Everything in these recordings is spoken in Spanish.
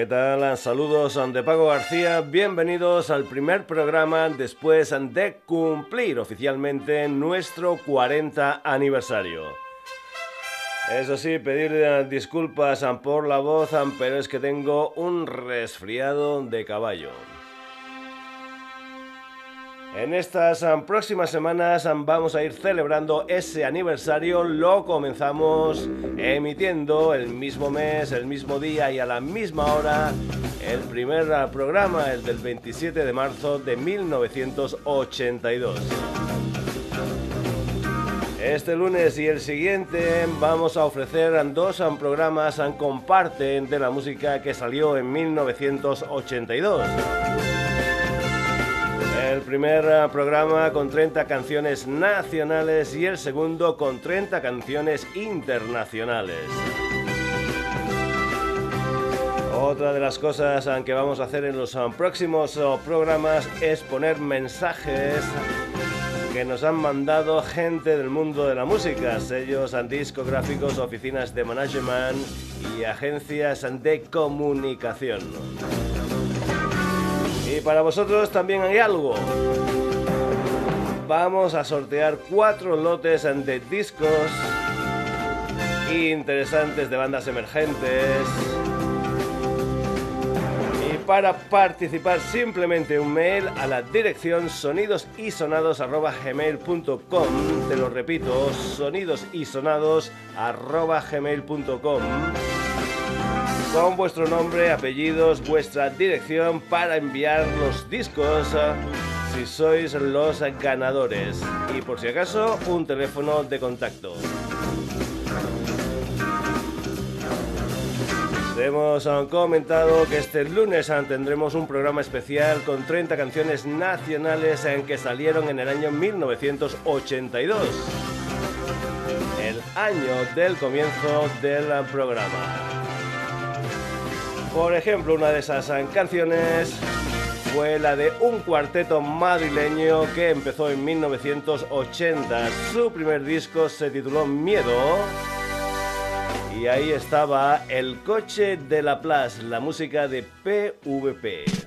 ¿Qué tal? Saludos de Pago García, bienvenidos al primer programa después de cumplir oficialmente nuestro 40 aniversario. Eso sí, pedir disculpas por la voz, pero es que tengo un resfriado de caballo. En estas próximas semanas vamos a ir celebrando ese aniversario. Lo comenzamos emitiendo el mismo mes, el mismo día y a la misma hora. El primer uh, programa, el del 27 de marzo de 1982. Este lunes y el siguiente vamos a ofrecer dos programas comparten de la música que salió en 1982. El primer eh, programa con 30 canciones nacionales y el segundo con 30 canciones internacionales. Otra de las cosas eh, que vamos a hacer en los eh, próximos programas es poner mensajes que nos han mandado gente del mundo de la música, sellos discográficos, oficinas de management y agencias de comunicación. Y para vosotros también hay algo. Vamos a sortear cuatro lotes de discos interesantes de bandas emergentes. Y para participar simplemente un mail a la dirección sonidosisonados.gmail.com Te lo repito, sonidosisonados.gmail.com con vuestro nombre, apellidos, vuestra dirección para enviar los discos si sois los ganadores y por si acaso un teléfono de contacto. Hemos eh, comentado que este lunes eh, tendremos un programa especial con 30 canciones nacionales en que salieron en el año 1982, el año del comienzo del programa. Por ejemplo, una de esas canciones fue la de un cuarteto madrileño que empezó en 1980. Su primer disco se tituló Miedo. Y ahí estaba El coche de la Plaza, la música de PVP.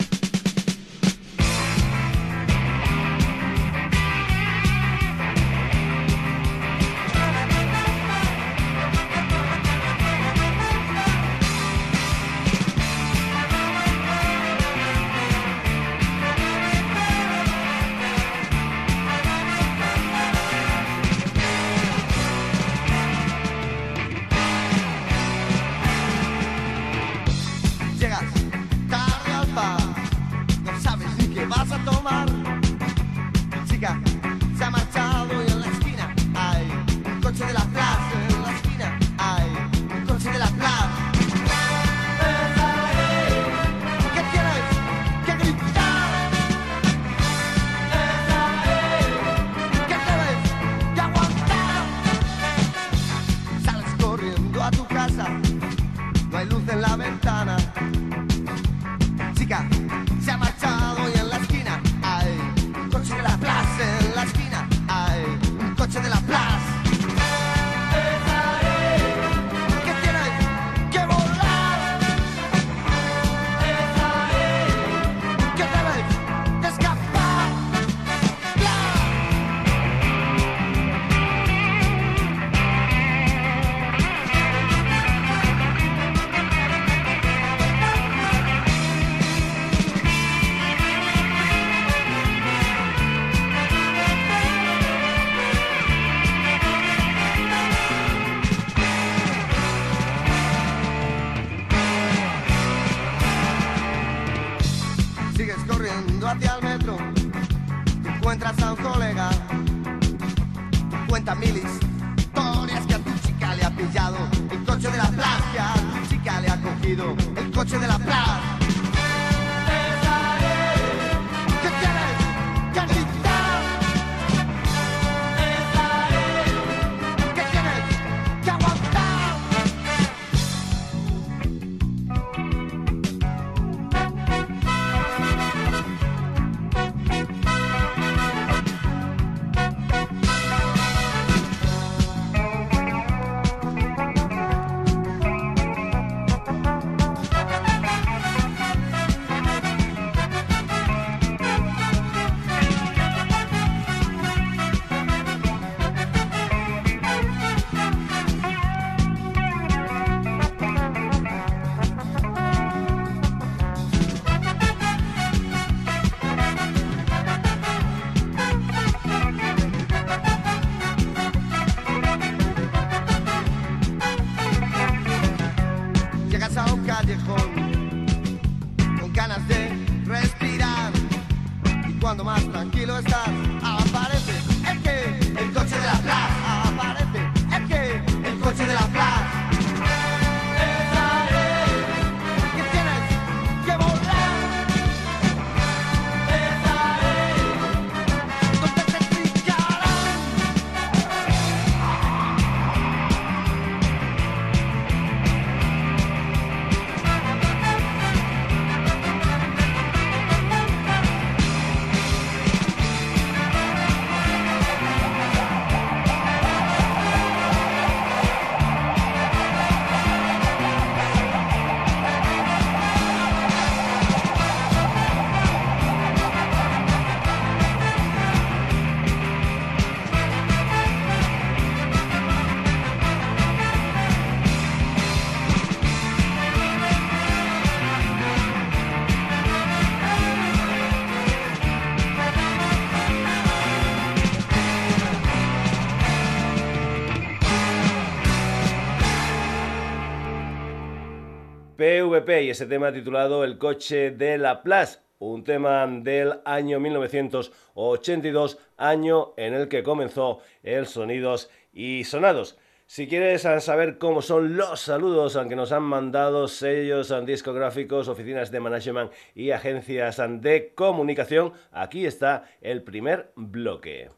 Y ese tema titulado El coche de la Plaza un tema del año 1982, año en el que comenzó el Sonidos y Sonados. Si quieres saber cómo son los saludos que nos han mandado sellos discográficos, oficinas de management y agencias de comunicación, aquí está el primer bloque.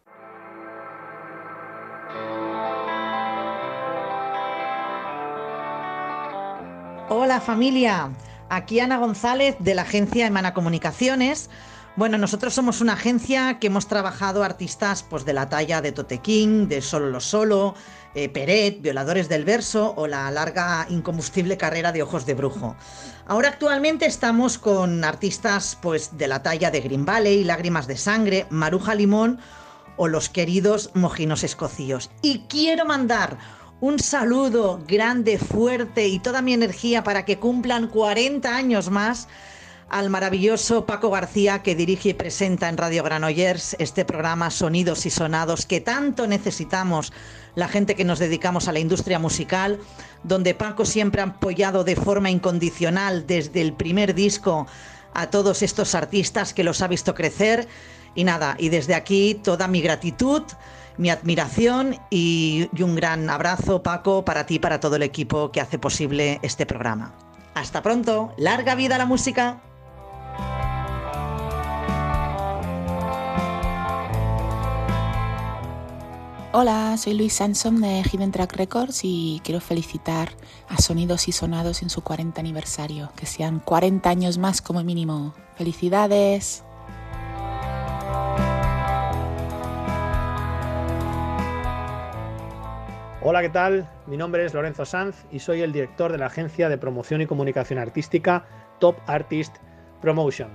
Hola familia, aquí Ana González de la agencia Emana Comunicaciones. Bueno, nosotros somos una agencia que hemos trabajado artistas pues, de la talla de Tote King, de Solo lo Solo, eh, Peret, Violadores del Verso o la larga incombustible carrera de Ojos de Brujo. Ahora actualmente estamos con artistas pues, de la talla de Green Valley, Lágrimas de Sangre, Maruja Limón o los queridos Mojinos Escocíos. Y quiero mandar un saludo grande, fuerte y toda mi energía para que cumplan 40 años más al maravilloso Paco García que dirige y presenta en Radio Granollers este programa Sonidos y Sonados que tanto necesitamos la gente que nos dedicamos a la industria musical, donde Paco siempre ha apoyado de forma incondicional desde el primer disco a todos estos artistas que los ha visto crecer. Y nada, y desde aquí toda mi gratitud mi admiración y, un gran abrazo, Paco, para ti y para todo el equipo que hace posible este programa. Hasta pronto, larga vida la música. Hola, soy Luis Sansom de Hidden Track Records y quiero felicitar a Sonidos y Sonados en su 40 aniversario, que sean 40 años más como mínimo. ¡Felicidades! Hola, ¿qué tal? Mi nombre es Lorenzo Sanz y soy el director de la agencia de promoción y comunicación artística Top Artist Promotion.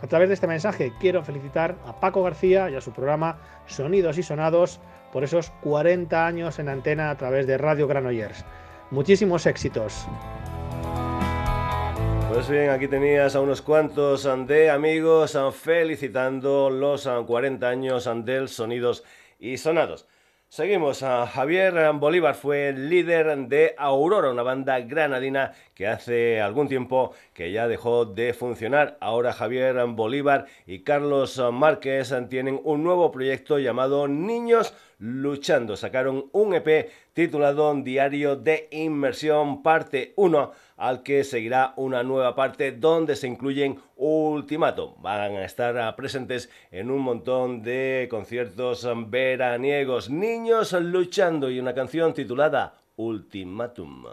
A través de este mensaje quiero felicitar a Paco García y a su programa Sonidos y Sonados por esos 40 años en antena a través de Radio Granollers. Muchísimos éxitos. Pues bien, aquí tenías a unos cuantos de amigos felicitando los 40 años del Sonidos y Sonados. Seguimos. a Javier Bolívar fue líder de Aurora, una banda granadina que hace algún tiempo que ya dejó de funcionar. Ahora Javier Bolívar y Carlos Márquez tienen un nuevo proyecto llamado Niños Luchando. Sacaron un EP titulado Diario de Inmersión, parte 1 al que seguirá una nueva parte donde se incluyen Ultimato. Van a estar presentes en un montón de conciertos veraniegos. Niños luchando y una canción titulada Ultimatum.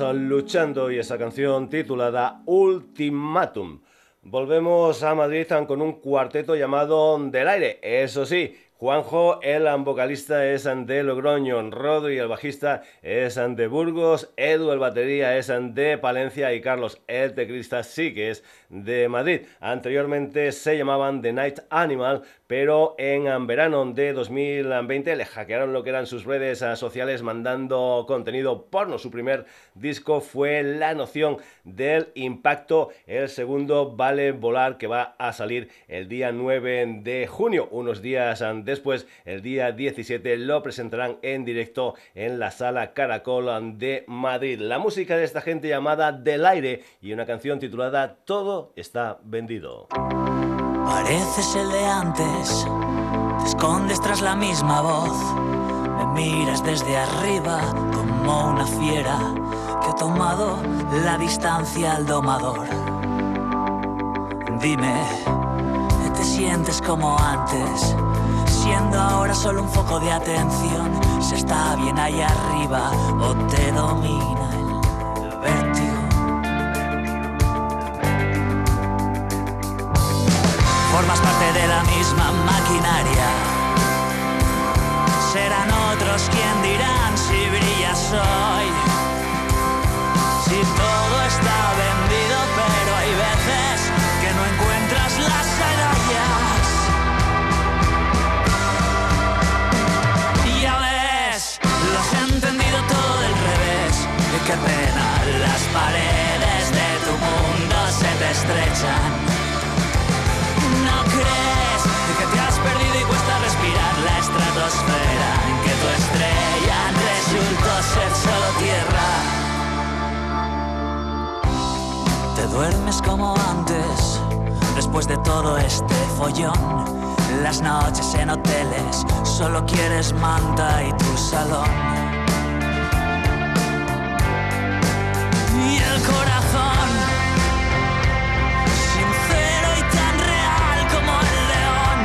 Luchando y esa canción titulada Ultimatum. Volvemos a Madrid con un cuarteto llamado Del Aire. Eso sí, Juanjo, el vocalista, es de Logroño. Rodri, el bajista, es de Burgos. Edu, el batería, es de Palencia. Y Carlos, el teclista, sí que es de Madrid. Anteriormente se llamaban The Night Animal, pero en verano de 2020 le hackearon lo que eran sus redes sociales mandando contenido porno. Su primer disco fue La Noción del Impacto. El segundo, Vale Volar, que va a salir el día 9 de junio. Unos días después, el día 17, lo presentarán en directo en la sala Caracol de Madrid. La música de esta gente llamada Del Aire y una canción titulada Todo está vendido. Pareces el de antes, te escondes tras la misma voz. Me miras desde arriba como una fiera que ha tomado la distancia al domador. Dime, ¿te sientes como antes? Siendo ahora solo un foco de atención, se está bien ahí arriba o te domina formas parte de la misma maquinaria. Serán otros quien dirán si brillas hoy. Si todo está vendido, pero hay veces que no encuentras las agallas. Ya ves, lo has entendido todo del revés. Y qué pena, las paredes de tu mundo se te estrechan duermes como antes, después de todo este follón. Las noches en hoteles, solo quieres manta y tu salón. Y el corazón, sincero y tan real como el león.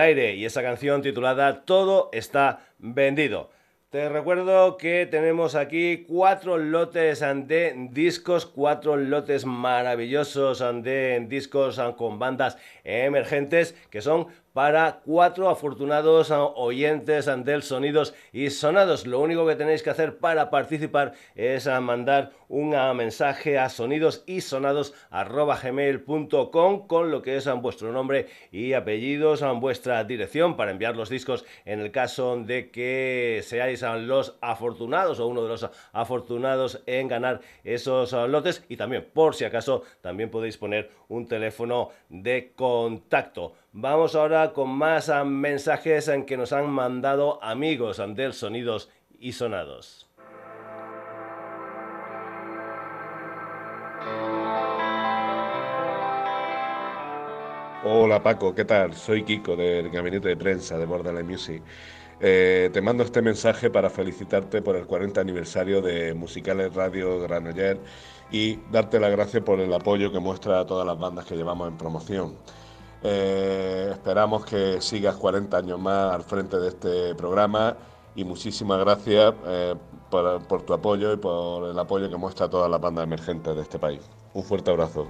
Aire y esa canción titulada Todo está vendido. Te recuerdo que tenemos aquí cuatro lotes de discos, cuatro lotes maravillosos de discos con bandas emergentes que son para cuatro afortunados oyentes del Sonidos y Sonados. Lo único que tenéis que hacer para participar es mandar un mensaje a sonidos y sonados con lo que es vuestro nombre y apellidos, vuestra dirección para enviar los discos en el caso de que seáis los afortunados o uno de los afortunados en ganar esos lotes y también por si acaso también podéis poner un teléfono de contacto. Vamos ahora con más ah, mensajes en que nos han mandado amigos del Sonidos y Sonados. Hola Paco, ¿qué tal? Soy Kiko del gabinete de prensa de Borderline Music. Eh, te mando este mensaje para felicitarte por el 40 aniversario de Musicales Radio Granoller y darte las gracias por el apoyo que muestra a todas las bandas que llevamos en promoción. Eh, esperamos que sigas 40 años más al frente de este programa y muchísimas gracias eh, por, tu apoyo y por el apoyo que muestra a todas las bandas emergentes de este país. Un fuerte abrazo.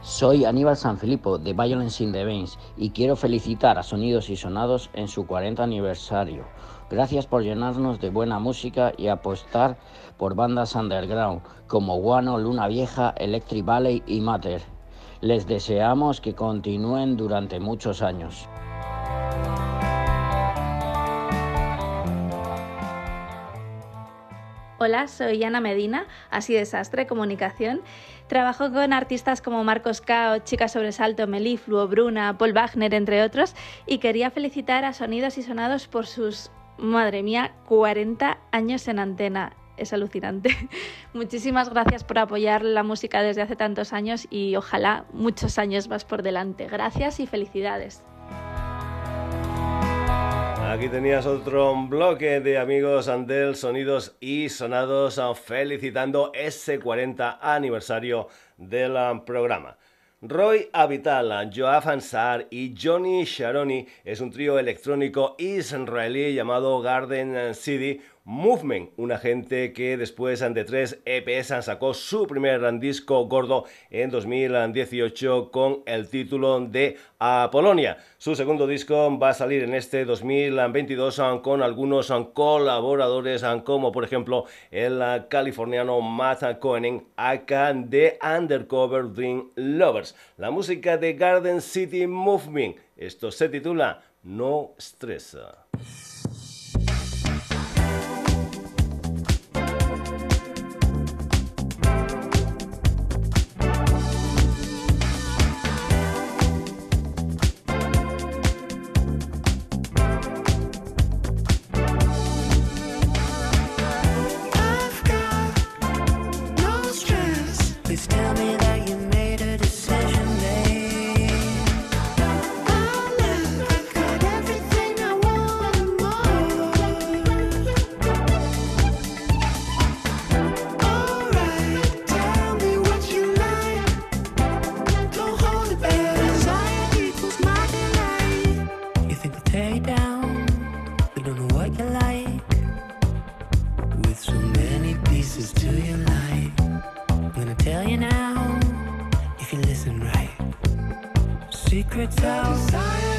Soy Aníbal Sanfilippo de Violence in the Veins y quiero felicitar a Sonidos y Sonados en su 40 aniversario. Gracias por llenarnos de buena música y apostar por bandas underground como Guano, Luna Vieja, Electric Valley y Mater. Les deseamos que continúen durante muchos años. Hola, soy Ana Medina, así desastre, comunicación. Trabajo con artistas como Marcos Cao, Chica Sobresalto, Melifluo, Bruna, Paul Wagner, entre otros, y quería felicitar a Sonidos y Sonados por sus Madre mía, 40 años en antena. Es alucinante. Muchísimas gracias por apoyar la música desde hace tantos años y ojalá muchos años más por delante. Gracias y felicidades. Aquí tenías otro bloque de amigos Andel, sonidos y sonados felicitando ese 40 aniversario del programa. Roy Avital, Joab Ansar y Johnny Sharoni es un trío electrónico israelí llamado Garden City Movement, una gente que después de tres EPs sacó su primer disco gordo en 2018 con el título de Apolonia. Su segundo disco va a salir en este 2022 con algunos colaboradores como por ejemplo el californiano Matt Cohen acá de Undercover Dream Lovers. La música de Garden City Movement. Esto se titula No Stress. secrets out. Desire.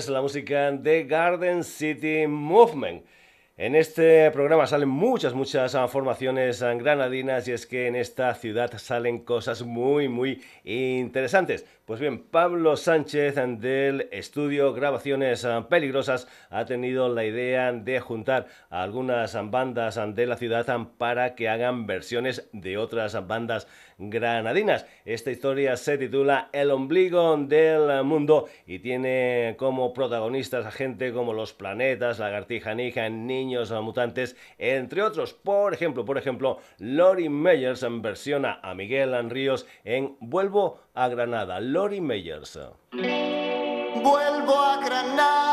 Es la música de Garden City Movement. En este programa salen muchas, muchas formaciones granadinas y es que en esta ciudad salen cosas muy, muy interesantes. Pues bien, Pablo Sánchez del estudio Grabaciones Peligrosas ha tenido la idea de juntar a algunas bandas de la ciudad para que hagan versiones de otras bandas granadinas. Esta historia se titula El ombligo del mundo y tiene como protagonistas a gente como Los Planetas, Lagartija Nija, Niños Mutantes, entre otros. Por ejemplo, por ejemplo, Lori Meyers versiona a Miguel Ríos en Vuelvo a Granada. Lori Meyers. Vuelvo a Granada.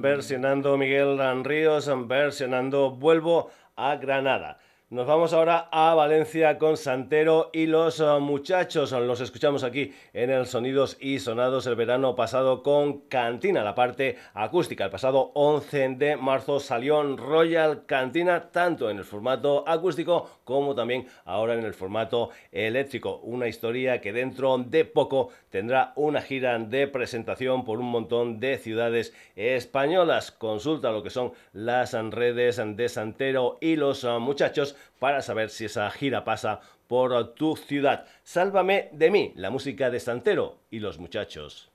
Versionando Miguel Ríos, versionando Vuelvo a Granada. Nos vamos ahora a Valencia con Santero y los uh, muchachos. Los escuchamos aquí en el Sonidos y Sonados el verano pasado con Cantina, la parte acústica. El pasado 11 de marzo salió en Royal Cantina, tanto en el formato acústico como también ahora en el formato eléctrico. Una historia que dentro de poco tendrá una gira de presentación por un montón de ciudades españolas. Consulta lo que son las redes de Santero y los uh, muchachos para saber si esa gira pasa por tu ciudad. Sálvame de mí, la música de Santero y los muchachos.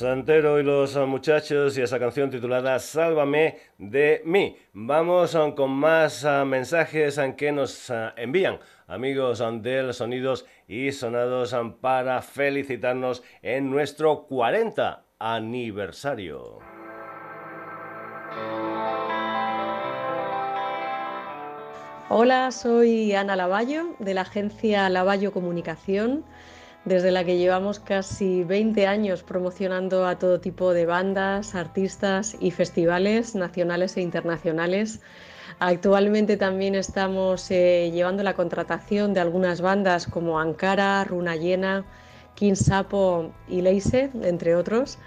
Santero y los muchachos y esa canción titulada Sálvame de mí. Vamos um, con más uh, mensajes um, que nos envían amigos del Sonidos y Sonados para felicitarnos en nuestro 40 aniversario. Hola, soy Ana Lavallo de la agencia Lavallo Comunicación desde la que llevamos casi 20 años promocionando a todo tipo de bandas, artistas y festivales nacionales e internacionales. Actualmente también estamos eh, llevando la contratación de algunas bandas como Ankara, Runa Llena, King Sapo y Leise, entre otros.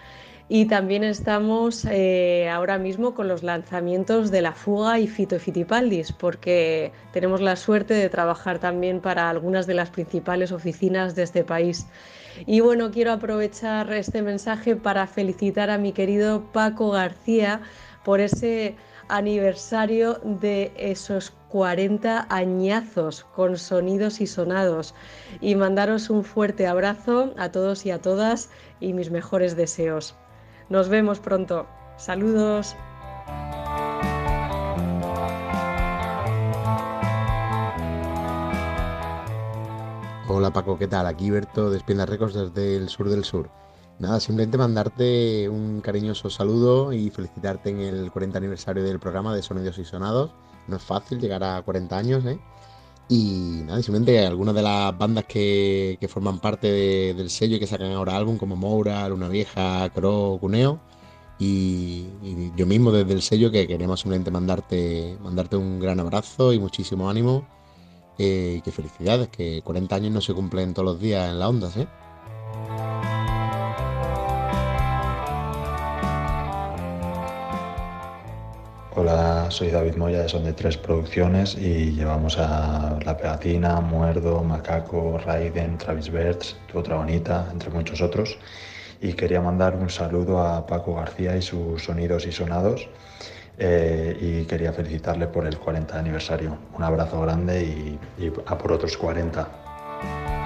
Y también estamos eh, ahora mismo con los lanzamientos de La Fuga y Fito Fitipaldis, porque tenemos la suerte de trabajar también para algunas de las principales oficinas de este país. Y bueno, quiero aprovechar este mensaje para felicitar a mi querido Paco García por ese aniversario de esos 40 añazos con sonidos y sonados y mandaros un fuerte abrazo a todos y a todas y mis mejores deseos. Nos vemos pronto. Saludos. Hola Paco, ¿qué tal? Aquí Berto de Espina Records desde el sur del sur. Nada, simplemente mandarte un cariñoso saludo y felicitarte en el 40 aniversario del programa de Sonidos y Sonados. No es fácil llegar a 40 años, ¿eh? Y nada, simplemente algunas de las bandas que, forman parte del sello y que sacan ahora álbum, como Moura, Luna Vieja, Cro, Cuneo, y, yo mismo desde el sello que queríamos simplemente mandarte, mandarte un gran abrazo y muchísimo ánimo. Eh, que felicidades, que 40 años no se cumplen todos los días en la onda, ¿eh? Hola, soy David Moya de Son de Tres Producciones y llevamos a La Pegatina, Muerdo, Macaco, Raiden, Travis Bertz, Tu Otra Bonita, entre muchos otros. Y quería mandar un saludo a Paco García y sus sonidos y sonados eh, y quería felicitarle por el 40 aniversario. Un abrazo grande y, y a por otros 40.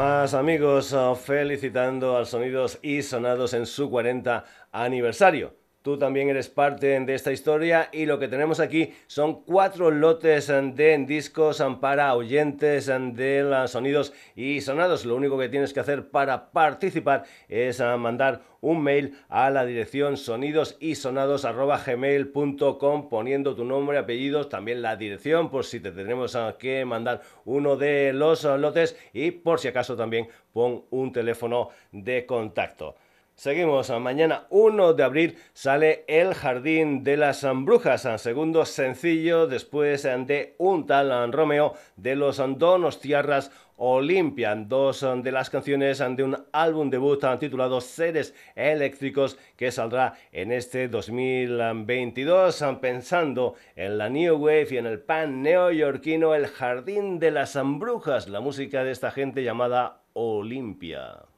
Más amigos oh, felicitando a Sonidos y Sonados en su 40 aniversario. Tú también eres parte de esta historia y lo que tenemos aquí son cuatro lotes de discos para oyentes de sonidos y sonados. Lo único que tienes que hacer para participar es mandar un mail a la dirección sonidosisonados.gmail.com poniendo tu nombre, apellidos, también la dirección por si te tenemos que mandar uno de los lotes y por si acaso también pon un teléfono de contacto. Seguimos, mañana 1 de abril sale El Jardín de las Brujas, segundo sencillo después de un tal Romeo de los Donostiarras Olimpia, dos de las canciones de un álbum debut titulado Seres Eléctricos que saldrá en este 2022 pensando en la New Wave y en el pan neoyorquino El Jardín de las Brujas, la música de esta gente llamada Olimpia.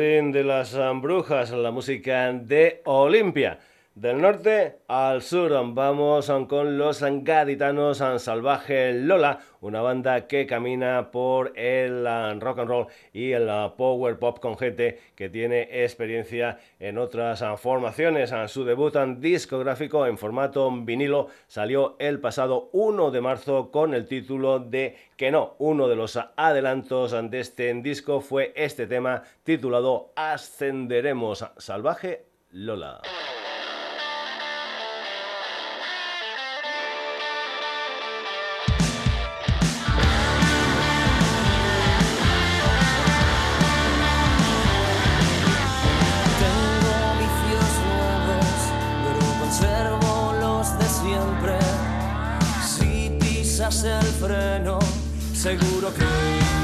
De las Brujas, la música de Olimpia. Del norte al sur vamos con los gaditanos Salvaje Lola, una banda que camina por el rock and roll y el power pop con gente que tiene experiencia en otras formaciones. Su debut discográfico en formato vinilo salió el pasado 1 de marzo con el título de Que no. Uno de los adelantos de este disco fue este tema titulado Ascenderemos Salvaje Lola. El freno, seguro que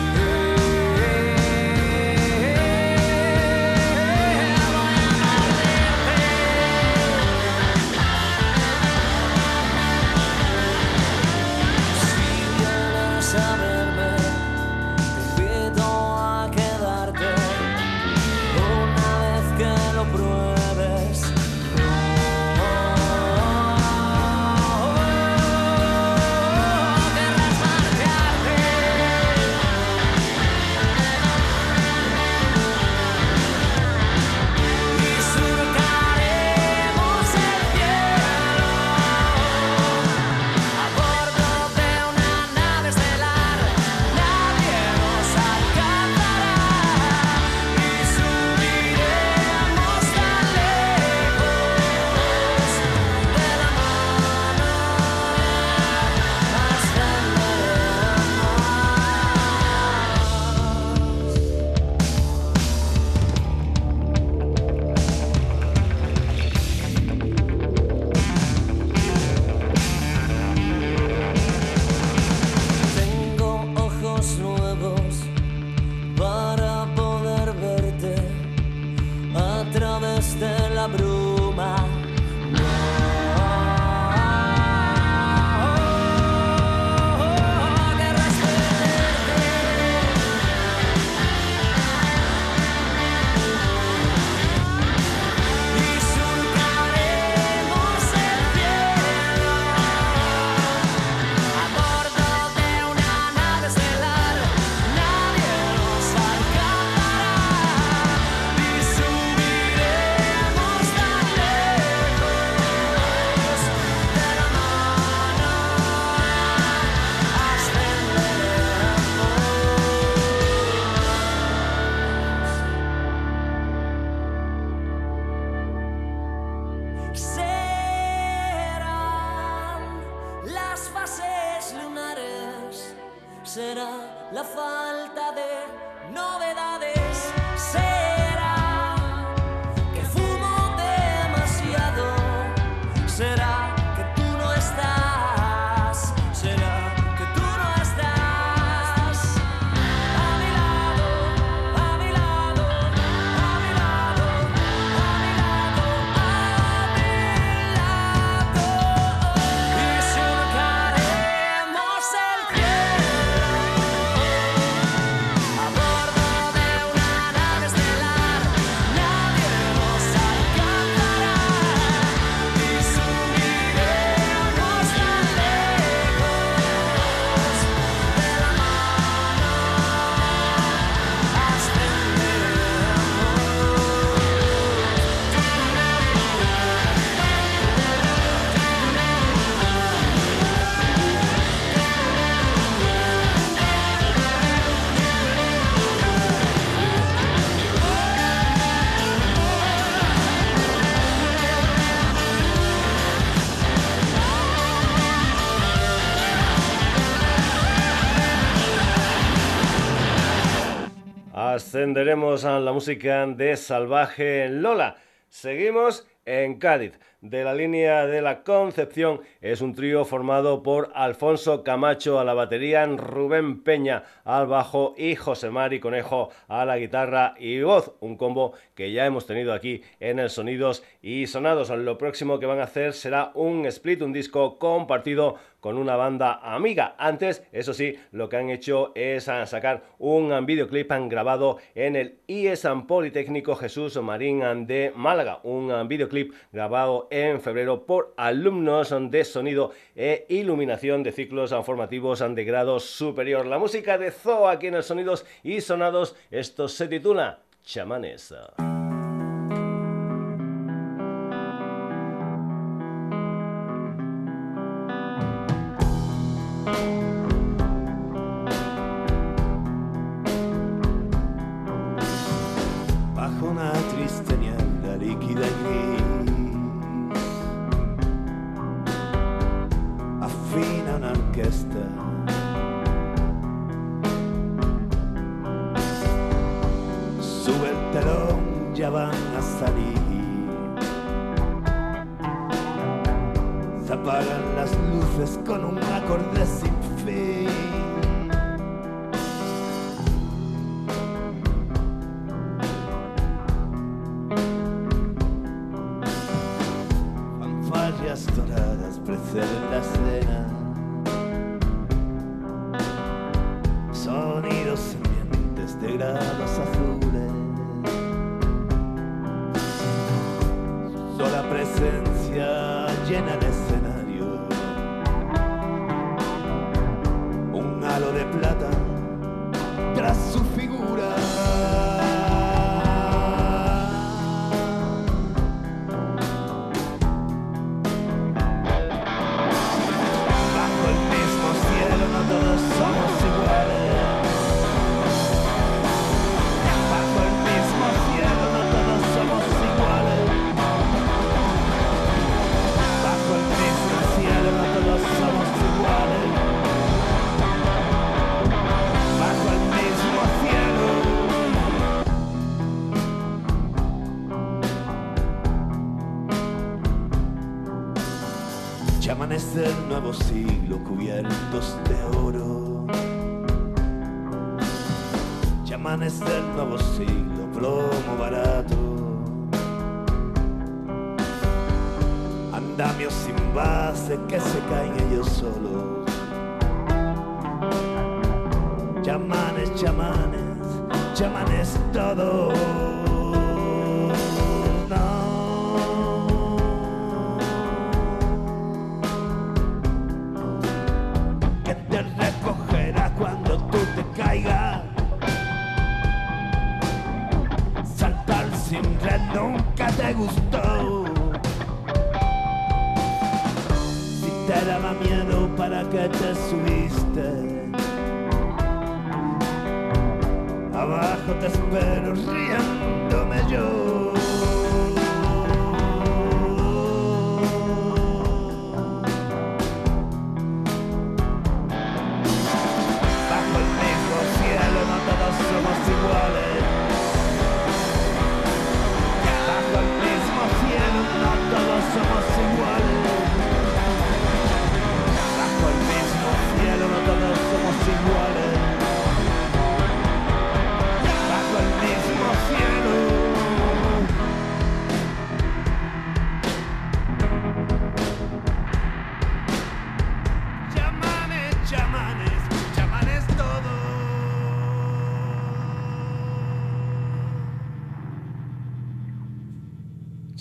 Ascenderemos a la música de Salvaje Lola. Seguimos en Cádiz. De la línea de la Concepción es un trío formado por Alfonso Camacho a la batería, Rubén Peña al bajo y José Mari Conejo a la guitarra y voz. Un combo que ya hemos tenido aquí en el Sonidos y Sonados. Lo próximo que van a hacer será un split, un disco compartido con una banda amiga. Antes, eso sí, lo que han hecho es sacar un videoclip grabado en el IESAN Politécnico Jesús Marín de Málaga. Un videoclip grabado febrero por alumnos de sonido e iluminación de ciclos formativos de grado superior. La música de Zoo aquí en el Sonidos y Sonados. Esto se titula Chamanes.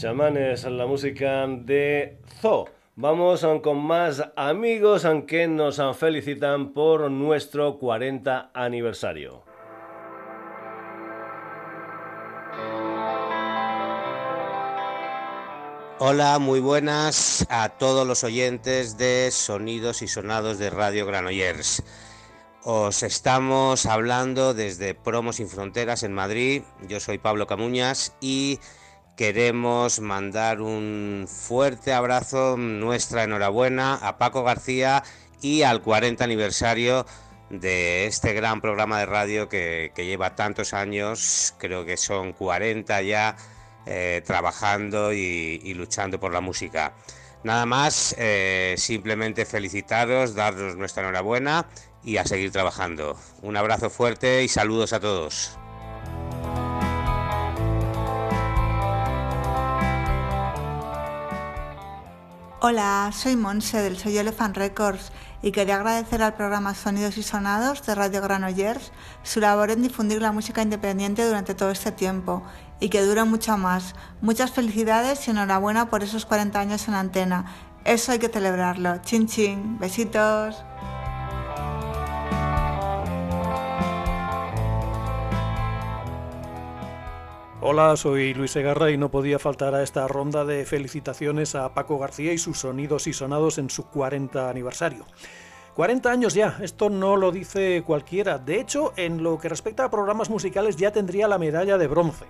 Chamanes, la música de Zo. Vamos con más amigos que nos felicitan por nuestro 40 aniversario. Hola, muy buenas a todos los oyentes de Sonidos y Sonados de Radio Granollers. Os estamos hablando desde Promos Sin Fronteras en Madrid. Yo soy Pablo Camuñas y queremos mandar un fuerte abrazo, nuestra enhorabuena a Paco García y al 40 aniversario de este gran programa de radio que, lleva tantos años, creo que son 40 ya eh, trabajando y, y, luchando por la música. Nada más, eh, simplemente felicitaros, daros nuestra enhorabuena y a seguir trabajando. Un abrazo fuerte y saludos a todos. Hola, soy Monse del Soy Elephant Records y quería agradecer al programa Sonidos y Sonados de Radio Granollers su labor en difundir la música independiente durante todo este tiempo y que dure mucho más. Muchas felicidades y enhorabuena por esos 40 años en antena. Eso hay que celebrarlo. Chin chin. Besitos. Hola, soy Luis Segarra y no podía faltar a esta ronda de felicitaciones a Paco García y sus sonidos y sonados en su 40 aniversario. 40 años ya, esto no lo dice cualquiera. De hecho, en lo que respecta a programas musicales ya tendría la medalla de bronce.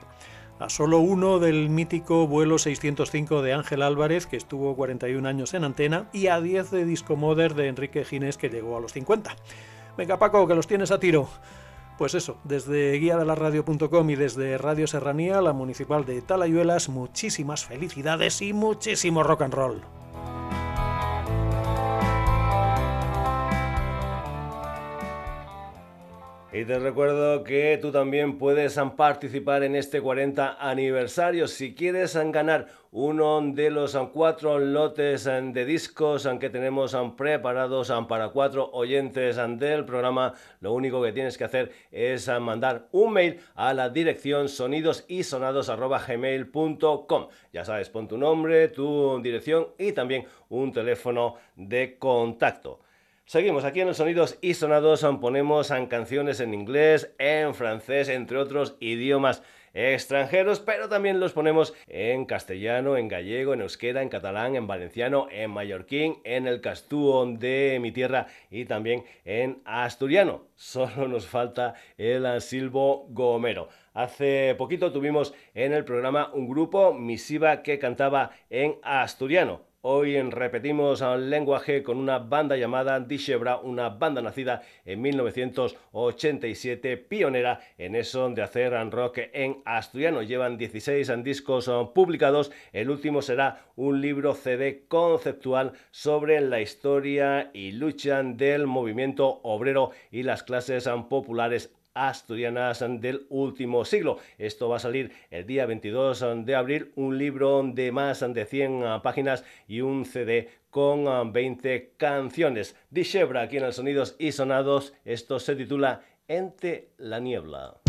A solo uno del mítico vuelo 605 de Ángel Álvarez, que estuvo 41 años en antena, y a 10 de Disco Moder de Enrique Ginés, que llegó a los 50. Venga Paco, que los tienes a tiro. Pues eso, desde guía de la radio.com y desde Radio Serranía, la municipal de Talayuelas, muchísimas felicidades y muchísimo rock and roll. Y te recuerdo que tú también puedes participar en este 40 aniversario. Si quieres ganar uno de los cuatro lotes de discos que tenemos preparados para cuatro oyentes del programa, lo único que tienes que hacer es mandar un mail a la dirección sonidosysonados.gmail.com. Ya sabes, pon tu nombre, tu dirección y también un teléfono de contacto. Seguimos aquí en los sonidos y sonados, ponemos canciones en inglés, en francés, entre otros idiomas extranjeros, pero también los ponemos en castellano, en gallego, en euskera, en catalán, en valenciano, en mallorquín, en el castúo de mi tierra y también en asturiano. Solo nos falta el silbo gomero. Hace poquito tuvimos en el programa un grupo misiva que cantaba en asturiano. Hoy repetimos el lenguaje con una banda llamada Dishebra, una banda nacida en 1987, pionera en eso de hacer rock en asturiano. Llevan 16 discos publicados, el último será un libro CD conceptual sobre la historia y lucha del movimiento obrero y las clases populares asturianas del último siglo. Esto va a salir el día 22 de abril, un libro de más de 100 páginas y un CD con 20 canciones. Dishebra aquí en el Sonidos y Sonados, esto se titula Ente la Niebla.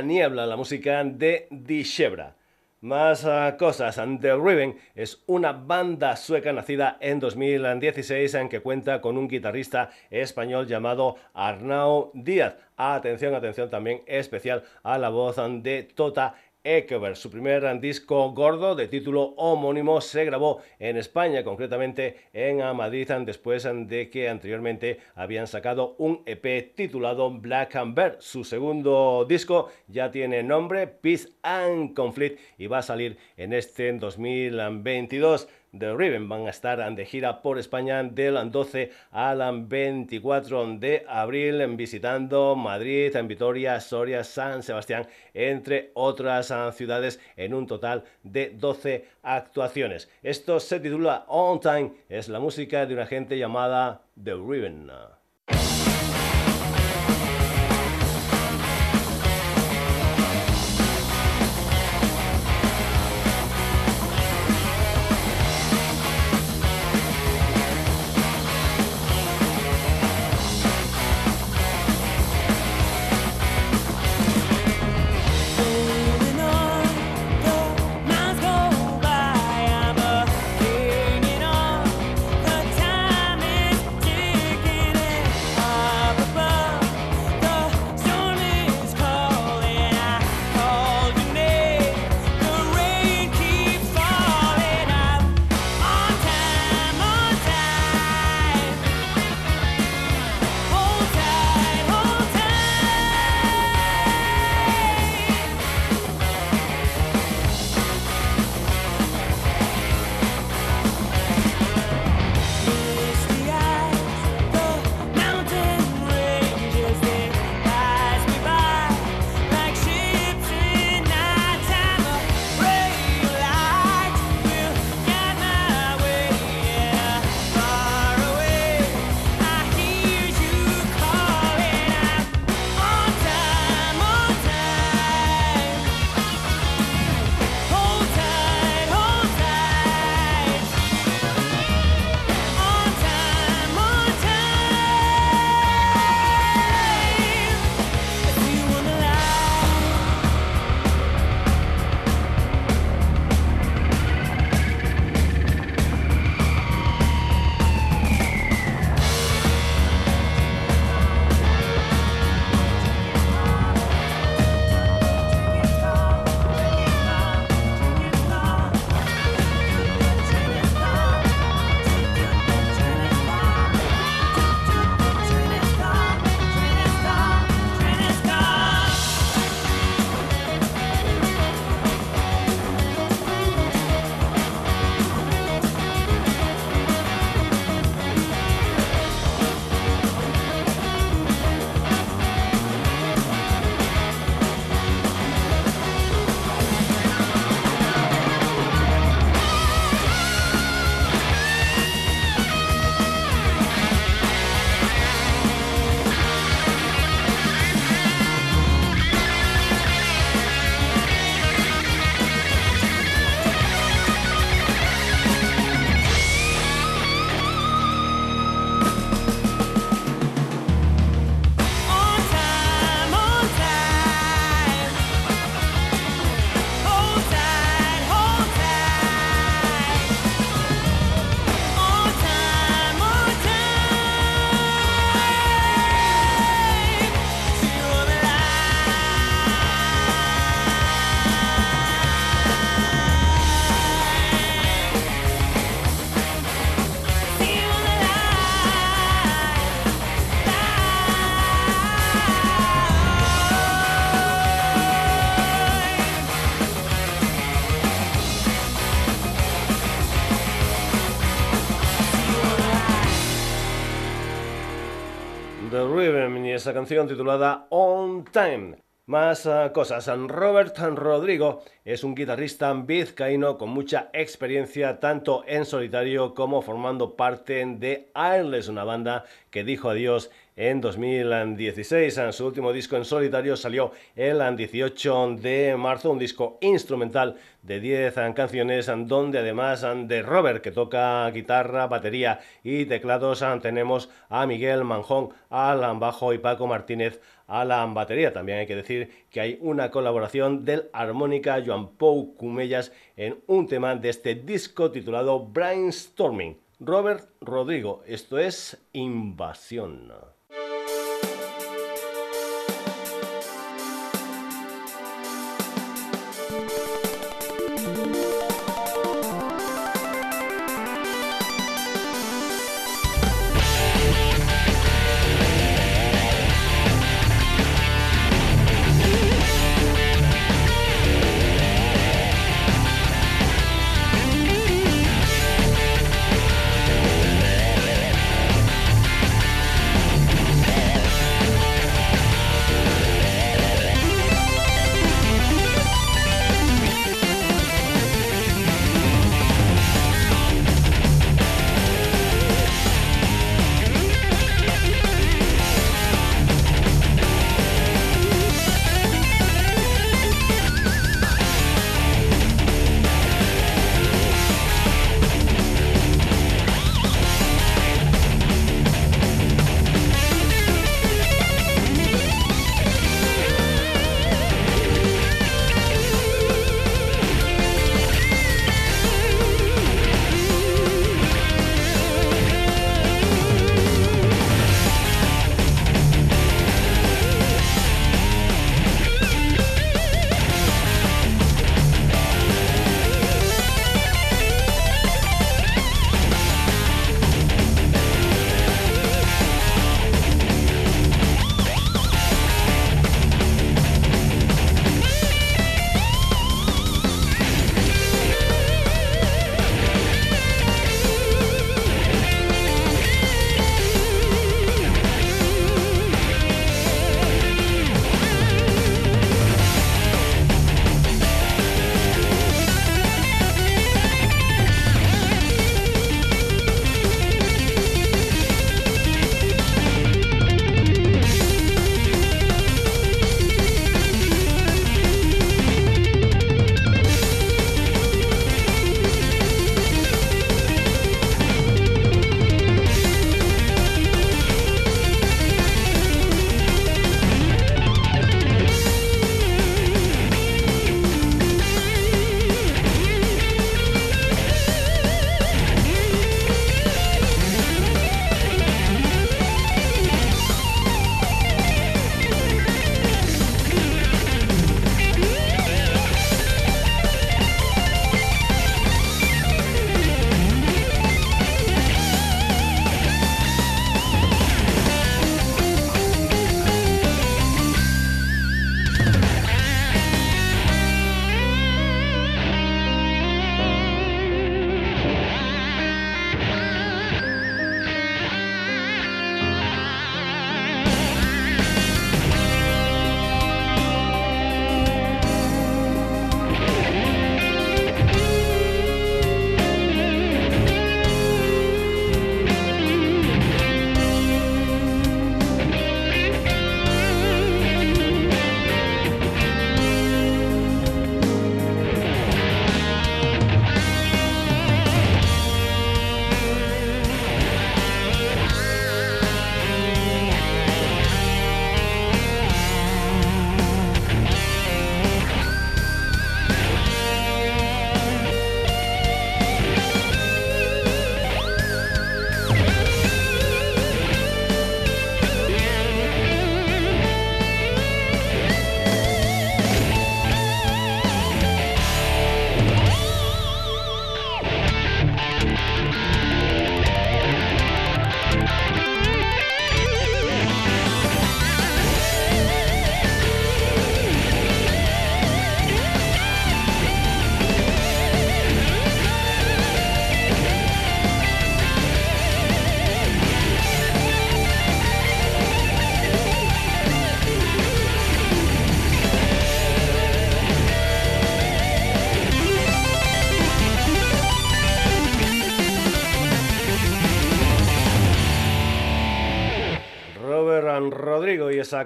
La niebla, la música de Dishebra. Más ah, cosas. The Riven es una banda sueca nacida en 2016 en que cuenta con un guitarrista español llamado Arnau Díaz. Atención, atención también especial a la voz de Tota Ekeberg. Su primer disco gordo de título homónimo se grabó en España, concretamente en Madrid, después de que anteriormente habían sacado un EP titulado Black and Bear. Su segundo disco ya tiene nombre Peace and Conflict y va a salir en este 2022. The Riven van a estar de gira por España del 12 al 24 de abril, visitando Madrid, en Vitoria, Soria, San Sebastián, entre otras ah, ciudades, en un total de 12 actuaciones. Esto se titula On Time, es la música de una gente llamada The Riven. Esa canción titulada On Time. Más uh, cosas. Robert Rodrigo es un guitarrista vizcaíno con mucha experiencia tanto en solitario como formando parte de Airless, una banda que dijo adiós en 2016. Su último disco en solitario salió el 18 de marzo, un disco instrumental de 10 canciones donde además de Robert que toca guitarra, batería y teclados tenemos a Miguel Manjón al bajo y Paco Martínez a la batería. También hay que decir que hay una colaboración del armónica Joan Pou Cumellas en un tema de este disco titulado Brainstorming. Robert Rodrigo, esto es Invasión.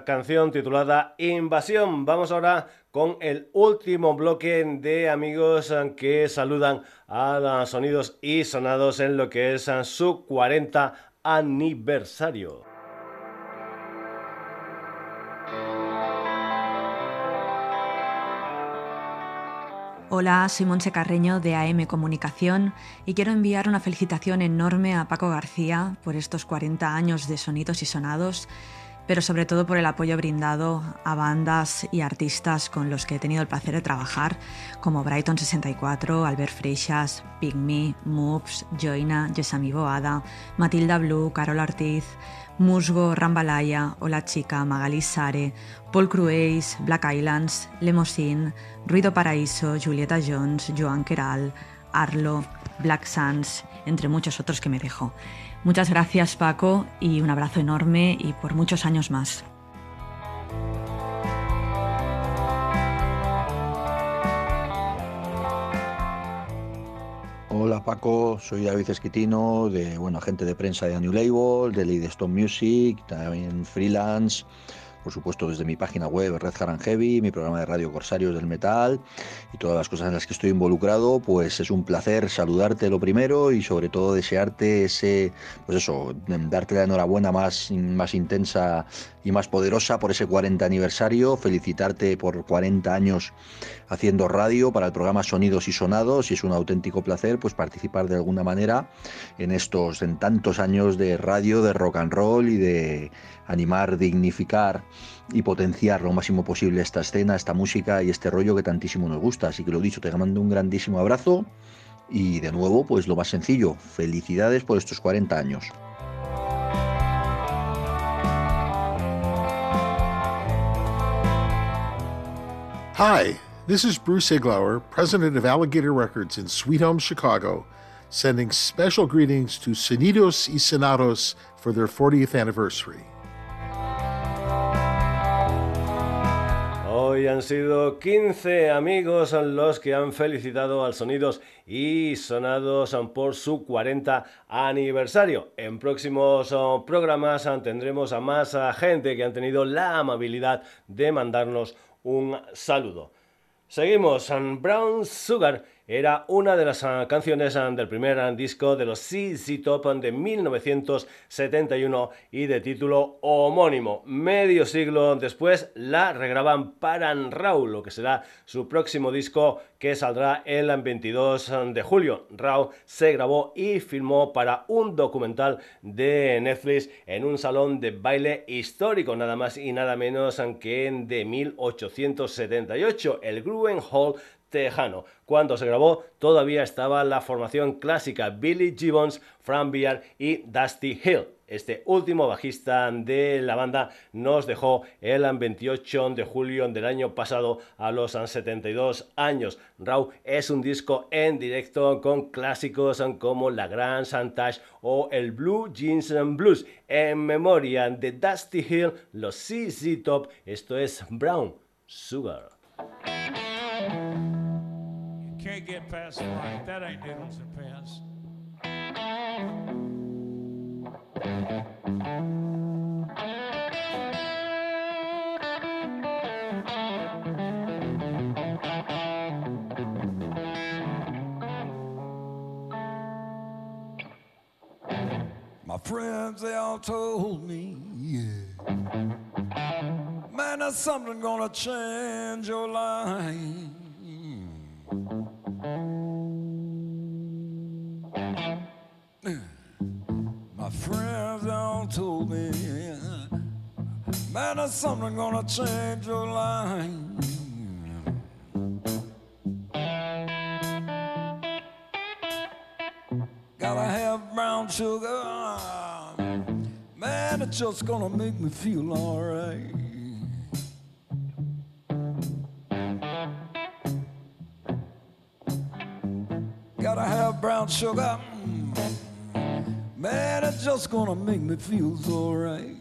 Canción titulada Invasión. Vamos ahora con el último bloque de amigos que saludan a los sonidos y sonados en lo que es su 40 aniversario. Hola, soy Monse Carreño de AM Comunicación y quiero enviar una felicitación enorme a Paco García por estos 40 años de sonidos y sonados, pero sobre todo por el apoyo brindado a bandas y artistas con los que he tenido el placer de trabajar, como Brighton 64, Albert Freixas, Pygmy, Moops, Joina, Yesami Boada, Matilda Blue, Carol Ortiz, Musgo, Rambalaya, Hola Chica, Magali Sare, Paul Crueis, Black Islands, Lemosine, Ruido Paraíso, Julieta Jones, Joan Queral, Arlo, Black Sands, entre muchos otros que me dejo. Muchas gracias Paco y un abrazo enorme y por muchos años más. Hola Paco, soy David Esquitino, de bueno, agente de prensa de New Label, de Lead Stone Music, también freelance, por supuesto desde mi página web Red Haran Heavy, mi programa de radio Corsarios del Metal y todas las cosas en las que estoy involucrado, pues es un placer saludarte lo primero y sobre todo desearte ese, pues eso, darte la enhorabuena más, más intensa y más poderosa por ese 40 aniversario, felicitarte por 40 años haciendo radio para el programa Sonidos y Sonados y es un auténtico placer pues participar de alguna manera en estos en tantos años de radio, de rock and roll y de animar, dignificar y potenciar lo máximo posible esta escena, esta música y este rollo que tantísimo nos gusta. Así que lo dicho, te mando un grandísimo abrazo y de nuevo, pues lo más sencillo, felicidades por estos 40 años. Hi, this is Bruce Iglauer, president of Alligator Records in Sweet Home, Chicago, sending special greetings to Sonidos y Sonados for their 40th anniversary. Hoy han sido 15 amigos los que han felicitado al Sonidos y Sonados por su 40 aniversario. En próximos oh, programas tendremos a más ah, gente que han tenido la amabilidad de mandarnos un saludo. Seguimos, and Brown Sugar era una de las ah, canciones ah, del primer ah, disco de los CZ Top de 1971 y de título homónimo. Medio siglo después la regraban para Raw, lo que será su próximo disco que saldrá el 22 de julio. Raw se grabó y filmó para un documental de Netflix en un salón de baile histórico, nada más y nada menos que de 1878, el Gruen Hall tejano. Cuando se grabó todavía estaba la formación clásica Billy Gibbons, Fran Biar y Dusty Hill. Este último bajista de la banda nos dejó el 28 de julio del año pasado a los 72 años. Raw es un disco en directo con clásicos como La Gran Santage o el Blue Jeans Blues. En memoria de Dusty Hill, los CZ Top, esto es Brown Sugar. Can't get past the light. That ain't noodles and pants. My friends, they all told me, yeah. Man, there's something gonna change your life. Told me. Man, there's something gonna change your life. Gotta have brown sugar. Man, it's just gonna make me feel alright. Gotta have brown sugar. Man, it's just gonna make me feel so right.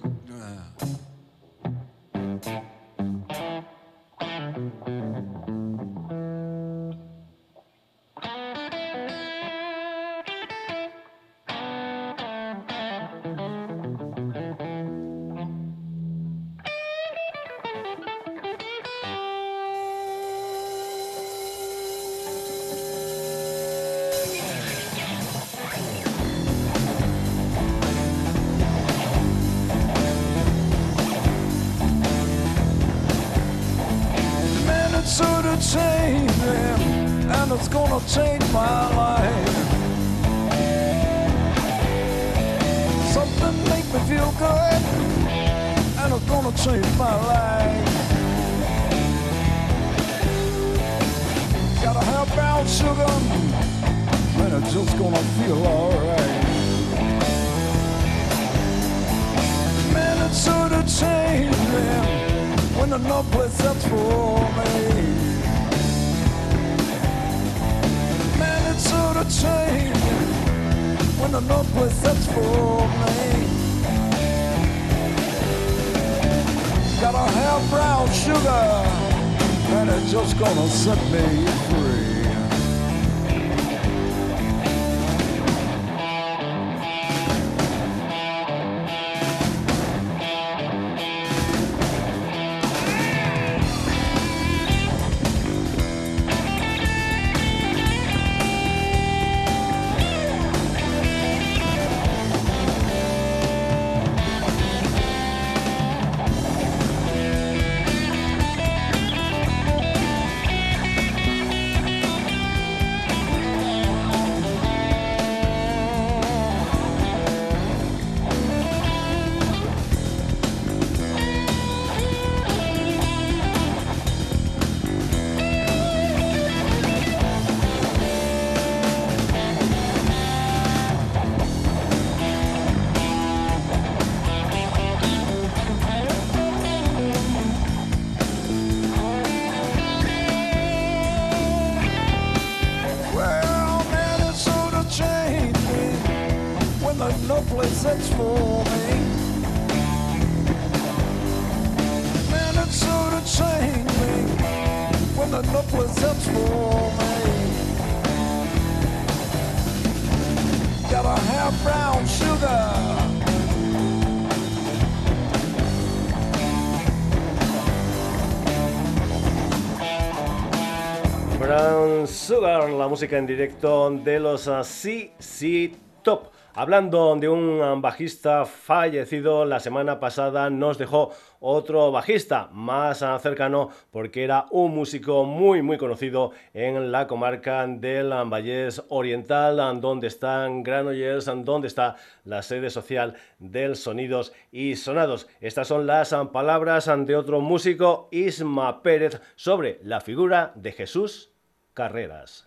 Brown Sugar, la música en directo de los ah, CC Top. Hablando de un ah, bajista fallecido, la semana pasada nos dejó otro bajista más ah, cercano porque era un músico muy muy conocido en la comarca del ah, Vallés Oriental, ah, donde están Granollers, ah, donde está la sede social del Sonidos y Sonados. Estas son las ah, palabras ah, de otro músico, Isma Pérez, sobre la figura de Jesús Carreras.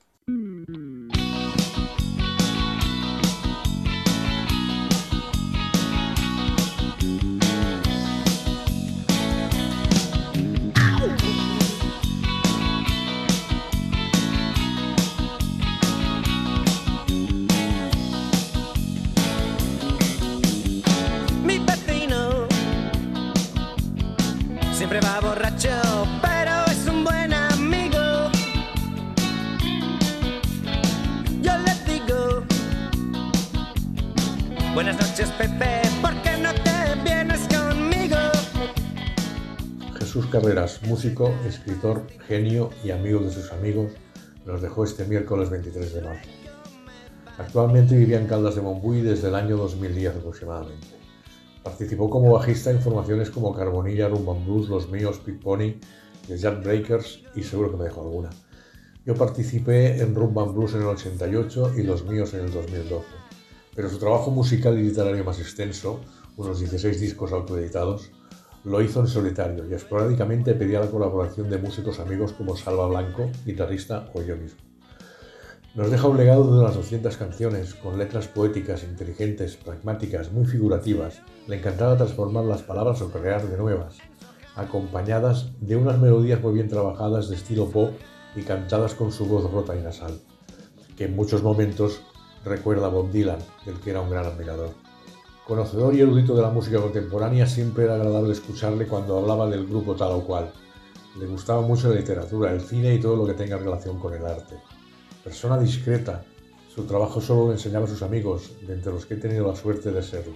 Jesús Carreras, músico, escritor, genio y amigo de sus amigos, nos dejó este miércoles 23 de marzo. Actualmente vivía en Caldas de Montbui desde el año 2010 aproximadamente. Participó como bajista en formaciones como Carbonilla, Rumban Blues, Los Míos, Pit Pony, The Jack Breakers y seguro que me dejo alguna. Yo participé en Rumban Blues en el 88 y Los Míos en el 2012, pero su trabajo musical y literario más extenso, unos 16 discos autoeditados, lo hizo en solitario y esporádicamente pedía la colaboración de músicos amigos como Salva Blanco, guitarrista o yo mismo. Nos deja un legado de unas 200 canciones, con letras poéticas, inteligentes, pragmáticas, muy figurativas. Le encantaba transformar las palabras o crear de nuevas, acompañadas de unas melodías muy bien trabajadas de estilo pop y cantadas con su voz rota y nasal, que en muchos momentos recuerda Bob Dylan, del que era un gran admirador. Conocedor y erudito de la música contemporánea, siempre era agradable escucharle cuando hablaba del grupo tal o cual. Le gustaba mucho la literatura, el cine y todo lo que tenga relación con el arte. Persona discreta, su trabajo solo lo enseñaba a sus amigos, de entre los que he tenido la suerte de serlo,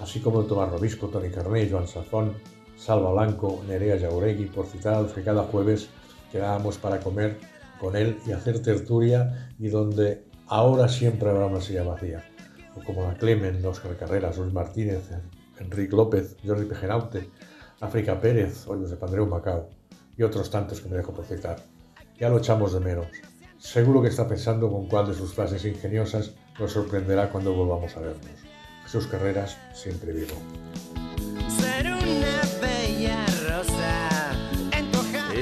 así como Tomás Robisco, Tony Carné, Joan Sazón, Salva Blanco, Nerea Jauregui, por citar al que cada jueves quedábamos para comer con él y hacer tertulia y donde ahora siempre habrá una silla vacía, como la Clemen, Oscar Carreras, Luis Martínez, Enrique López, Jordi Pejenaute, África Pérez o Josep Andreu Macao y otros tantos que me dejo por citar. Ya lo echamos de menos. Seguro que está pensando con cuál de sus frases ingeniosas nos sorprenderá cuando volvamos a vernos. Jesús Carreras, siempre vivo.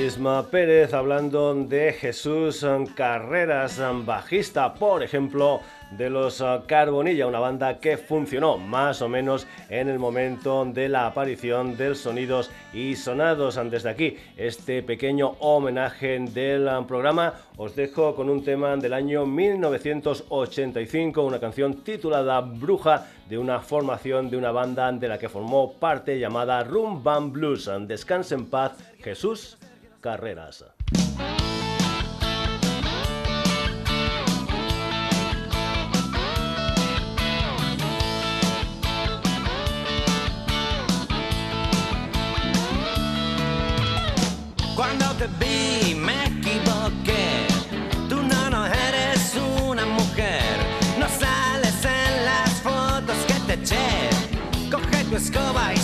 Isma Pérez hablando de Jesús Carreras, bajista, por ejemplo, de los Carbonilla, una banda que funcionó más o menos en el momento de la aparición del Sonidos y Sonados. Desde aquí, este pequeño homenaje del programa, os dejo con un tema del año 1985, una canción titulada Bruja de una formación de una banda de la que formó parte llamada Rum Band Blues. Descanse en paz, Jesús Carreras. Cuando te vi me equivoqué. Tú no, no eres una mujer. No sales en las fotos que te eché. Coge tu escoba y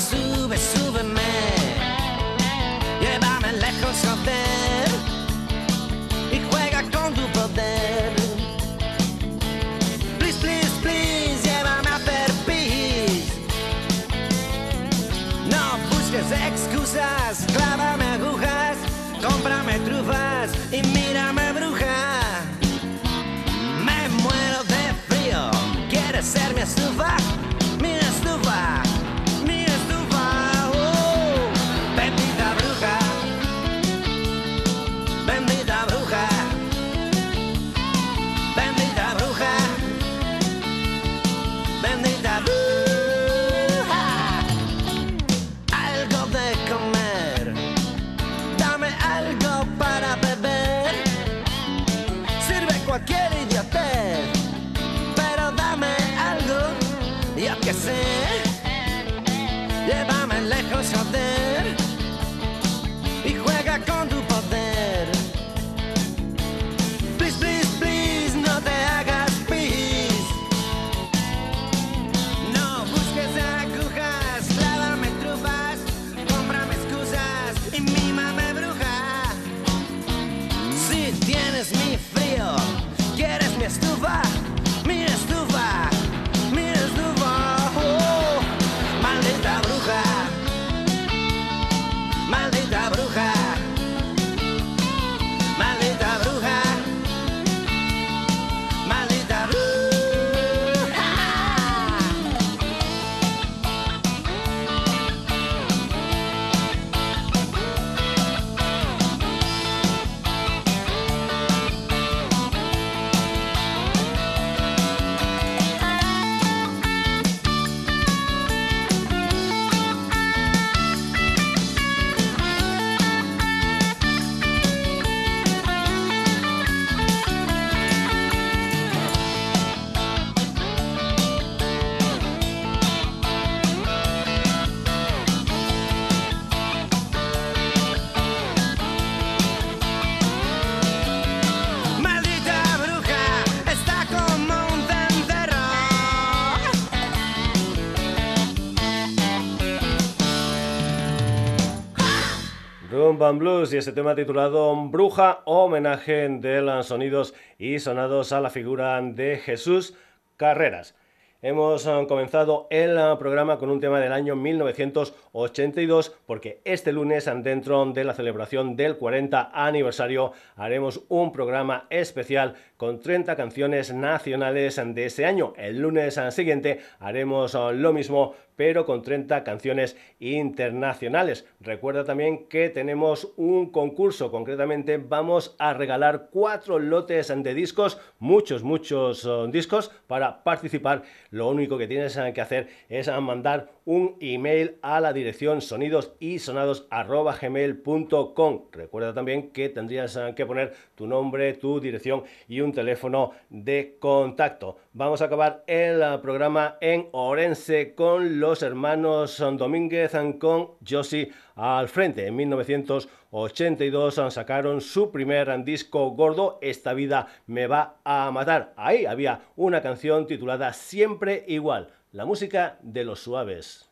Blues y este tema titulado Bruja, homenaje de los sonidos y sonados a la figura de Jesús Carreras. Hemos eh, comenzado el eh, programa con un tema del año 1982 porque este lunes, dentro de la celebración del 40 aniversario, haremos un programa especial con 30 canciones nacionales de ese año. El lunes eh, siguiente haremos lo mismo pero con 30 canciones internacionales. Recuerda también que tenemos un concurso, concretamente vamos a regalar cuatro lotes de discos, muchos, muchos eh, discos para participar. Lo único que tienes eh, que hacer es eh, mandar un email a la dirección sonidosysonados.gmail.com. Recuerda también que tendrías que poner tu nombre, tu dirección y un teléfono de contacto. Vamos a acabar el eh, programa en Orense con los hermanos Domínguez eh, con Josie al frente. En 1982 eh, sacaron su primer disco gordo, Esta vida me va a matar. Ahí había una canción titulada Siempre igual, la música de los suaves.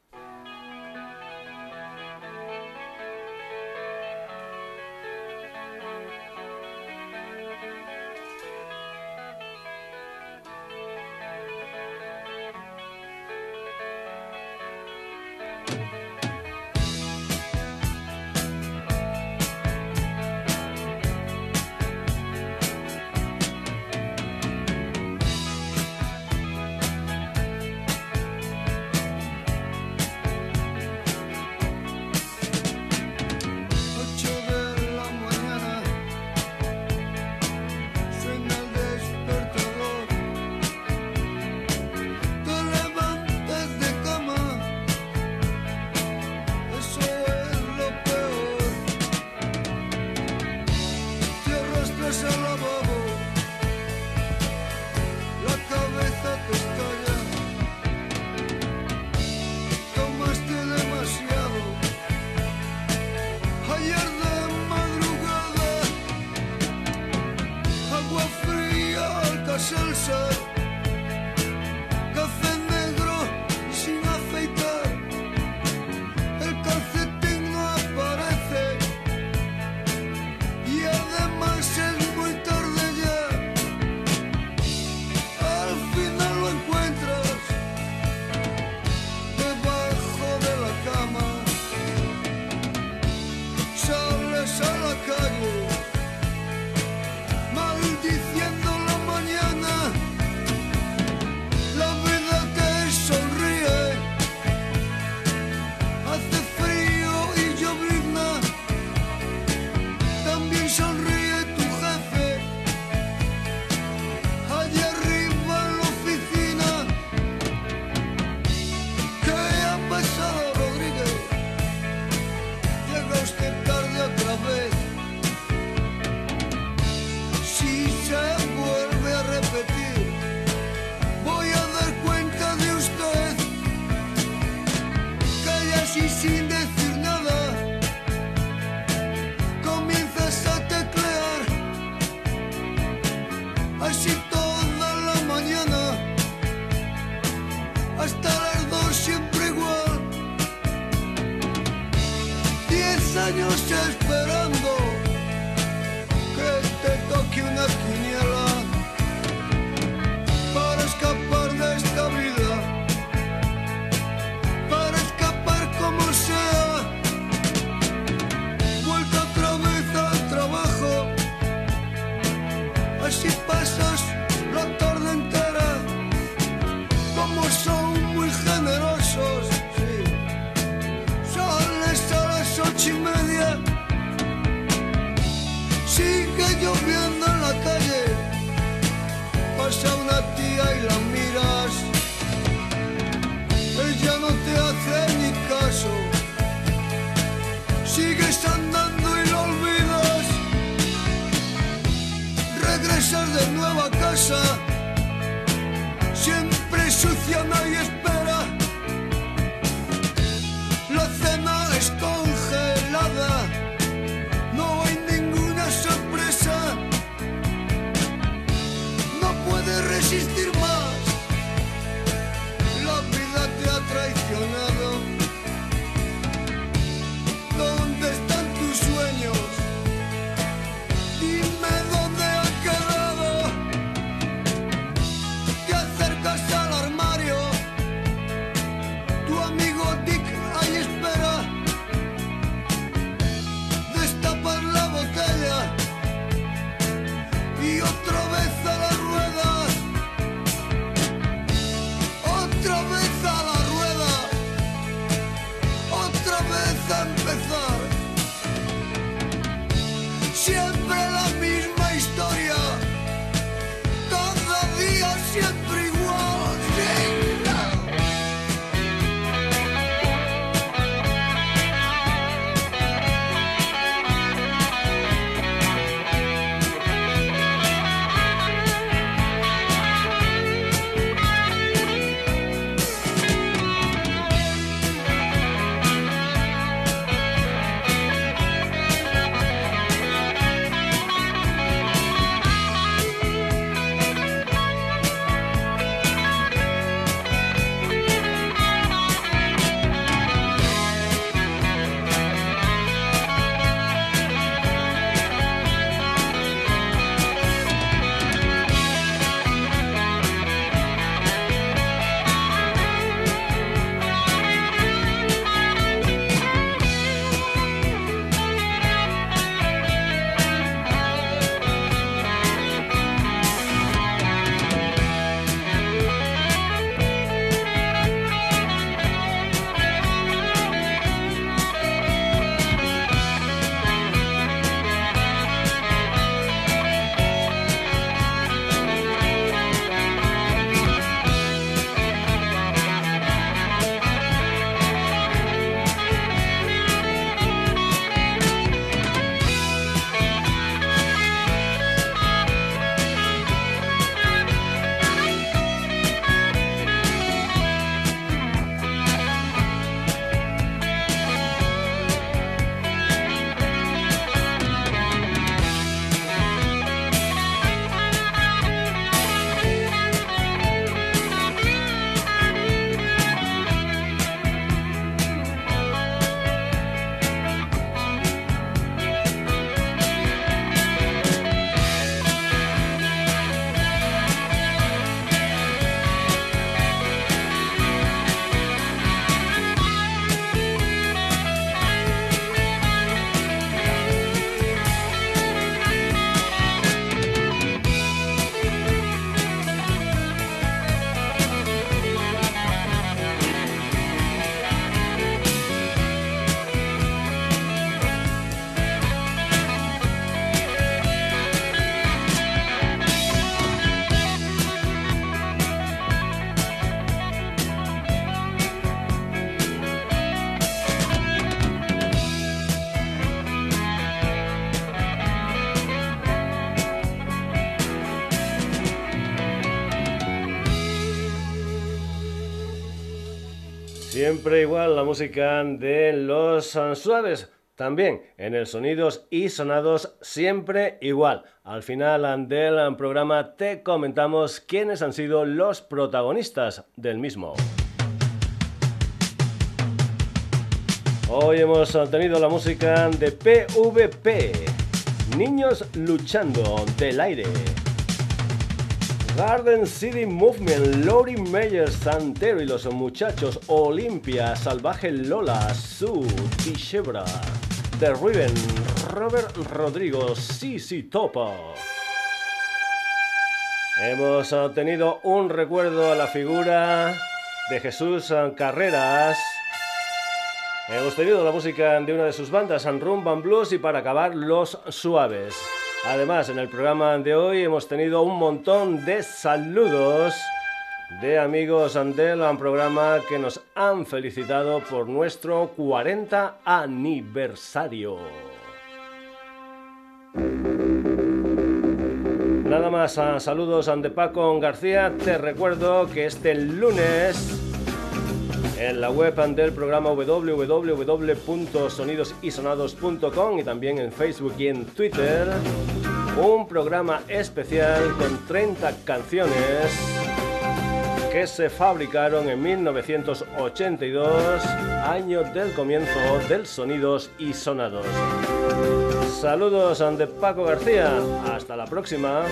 Siempre igual la música de los suaves. También en el Sonidos y Sonados, siempre igual. Al final del programa te comentamos quiénes han sido los protagonistas del mismo. Hoy hemos tenido la música de PVP, Niños luchando del aire. Garden City Movement, Lori Meyer, Santero y los muchachos, Olimpia, Salvaje Lola, Sue, Tishebra, The Riven, Robert Rodrigo, Sisi Topo. Hemos tenido un recuerdo a la figura de Jesús Carreras. Hemos tenido la música de una de sus bandas, Rumba Band Blues, y para acabar, Los Suaves. Además, en el programa de hoy hemos tenido un montón de saludos de amigos del programa que nos han felicitado por nuestro 40 aniversario. Nada más, ah, saludos de Paco García. Te recuerdo que este lunes en la web del programa www.sonidosisonados.com y también en Facebook y en Twitter un programa especial con 30 canciones que se fabricaron en 1982, año del comienzo del Sonidos y Sonados. Saludos ante Paco García, hasta la próxima.